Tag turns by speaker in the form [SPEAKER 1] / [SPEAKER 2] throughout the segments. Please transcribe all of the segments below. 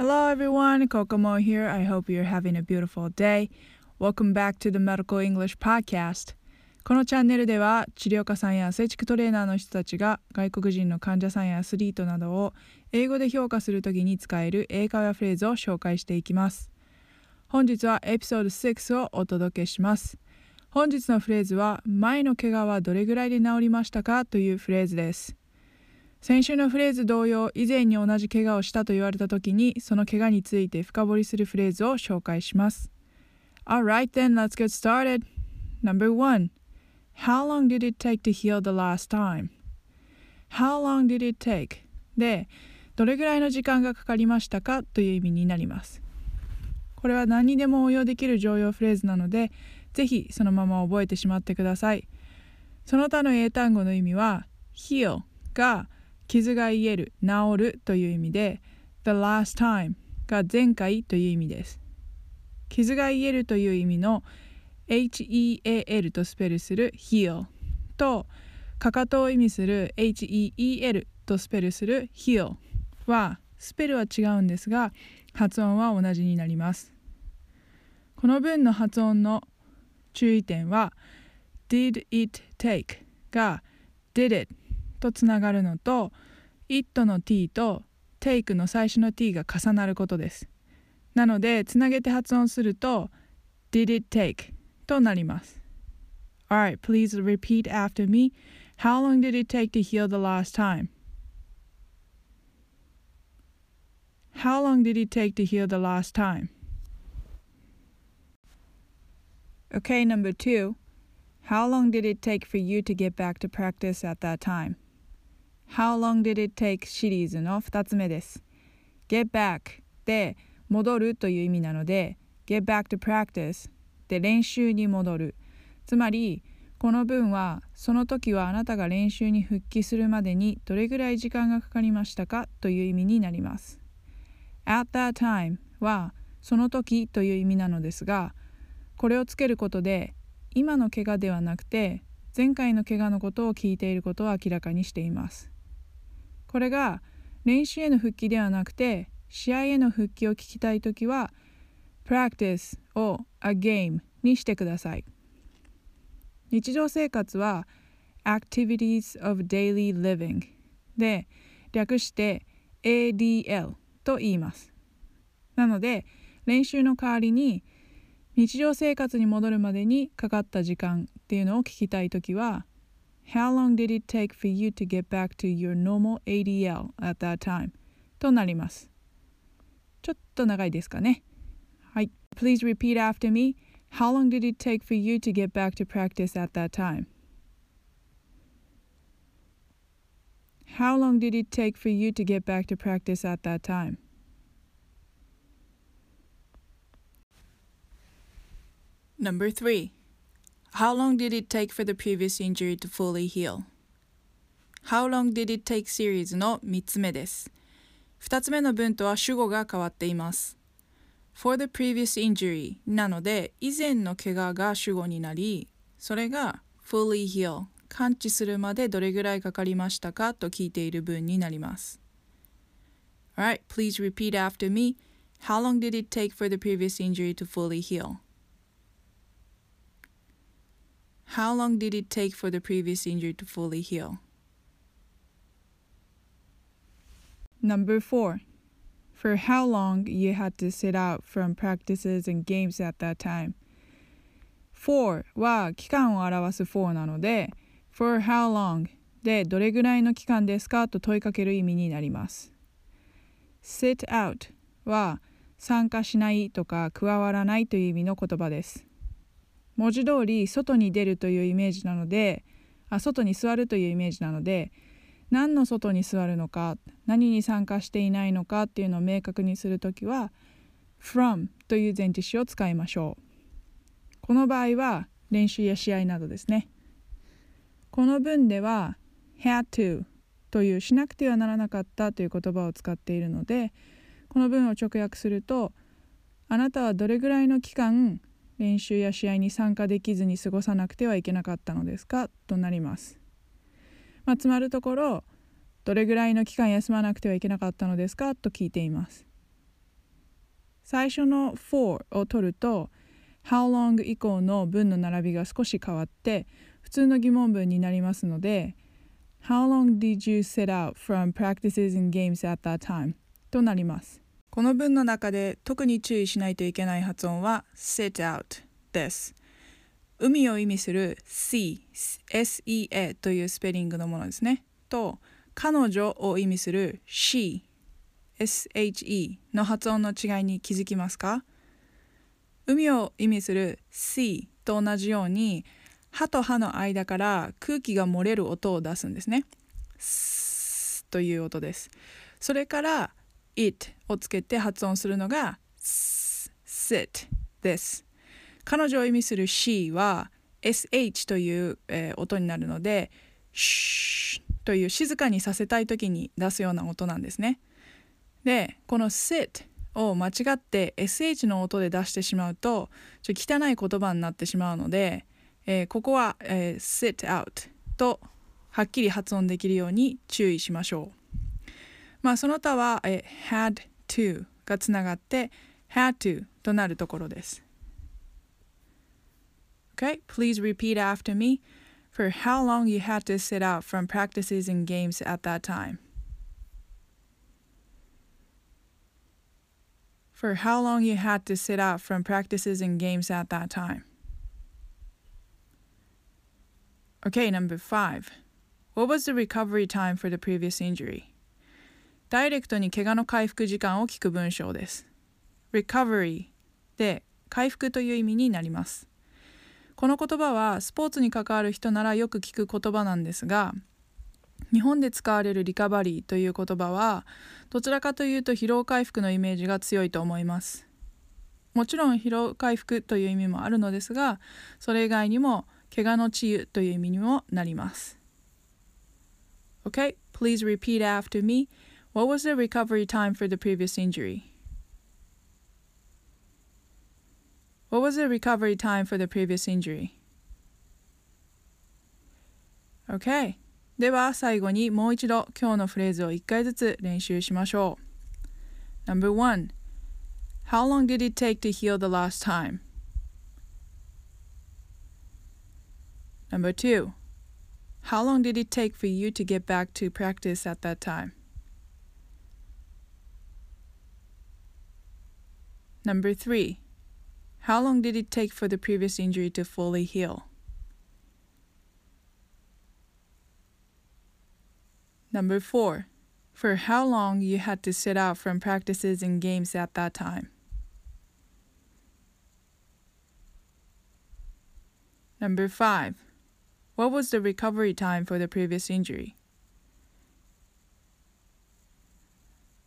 [SPEAKER 1] Hello everyone, Kokomo here. I hope you're having a beautiful day. Welcome back to the Medical English Podcast. このチャンネルでは治療家さんや成畜トレーナーの人たちが外国人の患者さんやアスリートなどを英語で評価するときに使える英会話フレーズを紹介していきます。本日はエピソード6をお届けします。本日のフレーズは前の怪我はどれぐらいで治りましたかというフレーズです。先週のフレーズ同様以前に同じ怪我をしたと言われた時にその怪我について深掘りするフレーズを紹介します Alright then, let's get started. Number one, How long did it take to heal the last time? How long did it take? で、どれぐらいの時間がかかりましたかという意味になります。これは何にでも応用できる常用フレーズなので、ぜひそのまま覚えてしまってください。その他の英単語の意味は、heal が傷が癒える、治るという意味で The last time が前回という意味です。傷が癒えるという意味の HEAL とスペルする heal とかかとを意味する HEEL とスペルする heal はスペルは違うんですが発音は同じになります。この文の発音の注意点は did it take? が did it とつながるのと it の t と take の最初の t が重なることです。なのでつなげて発音すると did it take となります。Alright, please repeat after me. How long did it take to heal the last time? How long did it take to heal the last time? Okay, number two. How long did it take for you to get back to practice at that time? How long did it take シリーズの2つ目です。get back で戻るという意味なので get back to practice で練習に戻る。つまりこの文はその時はあなたが練習に復帰するまでにどれぐらい時間がかかりましたかという意味になります。at that time はその時という意味なのですがこれをつけることで今の怪我ではなくて前回の怪我のことを聞いていることを明らかにしています。これが練習への復帰ではなくて試合への復帰を聞きたいときは practice を a game にしてください。日常生活は activities of daily living で略して ADL と言います。なので練習の代わりに日常生活に戻るまでにかかった時間っていうのを聞きたいときは How long did it take for you to get back to your normal ADL at that time? となります。ちょっと長いですかね。はい。Please repeat after me. How long did it take for you to get back to practice at that time? How long did it take for you to get back to practice at that time? Number three. How long did it take for the previous injury to fully heal? How long did it take シリーズの3つ目です。2つ目の文とは主語が変わっています。for the previous injury なので以前の怪我が主語になり、それが fully heal 完治するまでどれぐらいかかりましたかと聞いている文になります。Alright, please repeat after me. How long did it take for the previous injury to fully heal? How long did it take for the previous injury to fully heal? Number four, for how long you had to sit out from practices and games at that time. for は期間を表す for なので、for how long でどれぐらいの期間ですかと問いかける意味になります。sit out は参加しないとか加わらないという意味の言葉です。文字通り外に出るというイメージなのであ外に座るというイメージなので何の外に座るのか何に参加していないのかっていうのを明確にするときは from という前置詞を使いましょう。この場合は練習や試合などですね。この文では had to というしなくてはならなかったという言葉を使っているのでこの文を直訳するとあなたはどれぐらいの期間練習や試合に参加できずに過ごさなくてはいけなかったのですか？となります。まあ、つまるところどれぐらいの期間休まなくてはいけなかったのですか？と聞いています。最初の for を取ると how long 以降の文の並びが少し変わって普通の疑問文になりますので How long did you set out from practices and games at that time? となります。この文の中で特に注意しないといけない発音は set out です。海を意味する sea, sea というスペリングのものですね。と彼女を意味する she, she の発音の違いに気づきますか？海を意味する sea と同じように歯と歯の間から空気が漏れる音を出すんですね。という音です。それから it をつけて発音するのが sit です。彼女を意味する she は sh という、えー、音になるので shh という静かにさせたい時に出すような音なんですね。でこの sit を間違って sh の音で出してしまうとちょ汚い言葉になってしまうので、えー、ここは、えー、sit out とはっきり発音できるように注意しましょう。まあその他は、え had to がつながって had to となるところです。Okay, please repeat after me for how long you had to sit out from practices and games at that time. For how long you had to sit out from practices and games at that time. Okay, number five. What was the recovery time for the previous injury? ダイレクトに怪我の回復時間を聞く文章です。recovery で回復という意味になります。この言葉はスポーツに関わる人ならよく聞く言葉なんですが日本で使われるリカバリーという言葉はどちらかというと疲労回復のイメージが強いと思います。もちろん疲労回復という意味もあるのですがそれ以外にも怪我の治癒という意味にもなります。OK, please repeat after me. What was the recovery time for the previous injury? What was the recovery time for the previous injury? Okay. では最後にもう一度今日のフレーズを1回ずつ練習しましょう。Number one. How long did it take to heal the last time? Number two. How long did it take for you to get back to practice at that time? Number three, how long did it take for the previous injury to fully heal? Number four, for how long you had to sit out from practices and games at that time. Number five, what was the recovery time for the previous injury?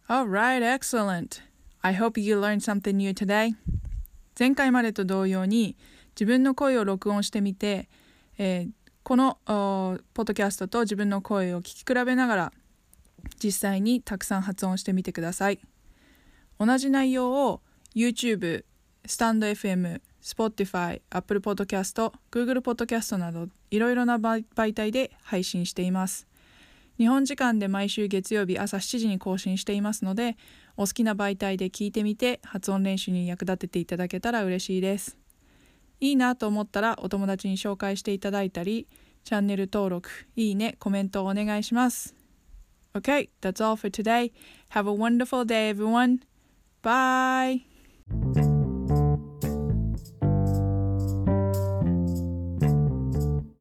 [SPEAKER 1] All right, excellent. I hope you learned something new today. 前回までと同様に自分の声を録音してみて、えー、このポッドキャストと自分の声を聞き比べながら実際にたくさん発音してみてください。同じ内容を YouTube、スタンド FM、Spotify、Apple Podcast、Google Podcast などいろいろな媒体で配信しています。日本時間で毎週月曜日朝7時に更新していますのでお好きな媒体で聞いてみて発音練習に役立てていただけたら嬉しいです。いいなと思ったらお友達に紹介していただいたり、チャンネル登録、いいね、コメントをお願いします。Okay, that's all for today. Have a wonderful day, everyone. Bye.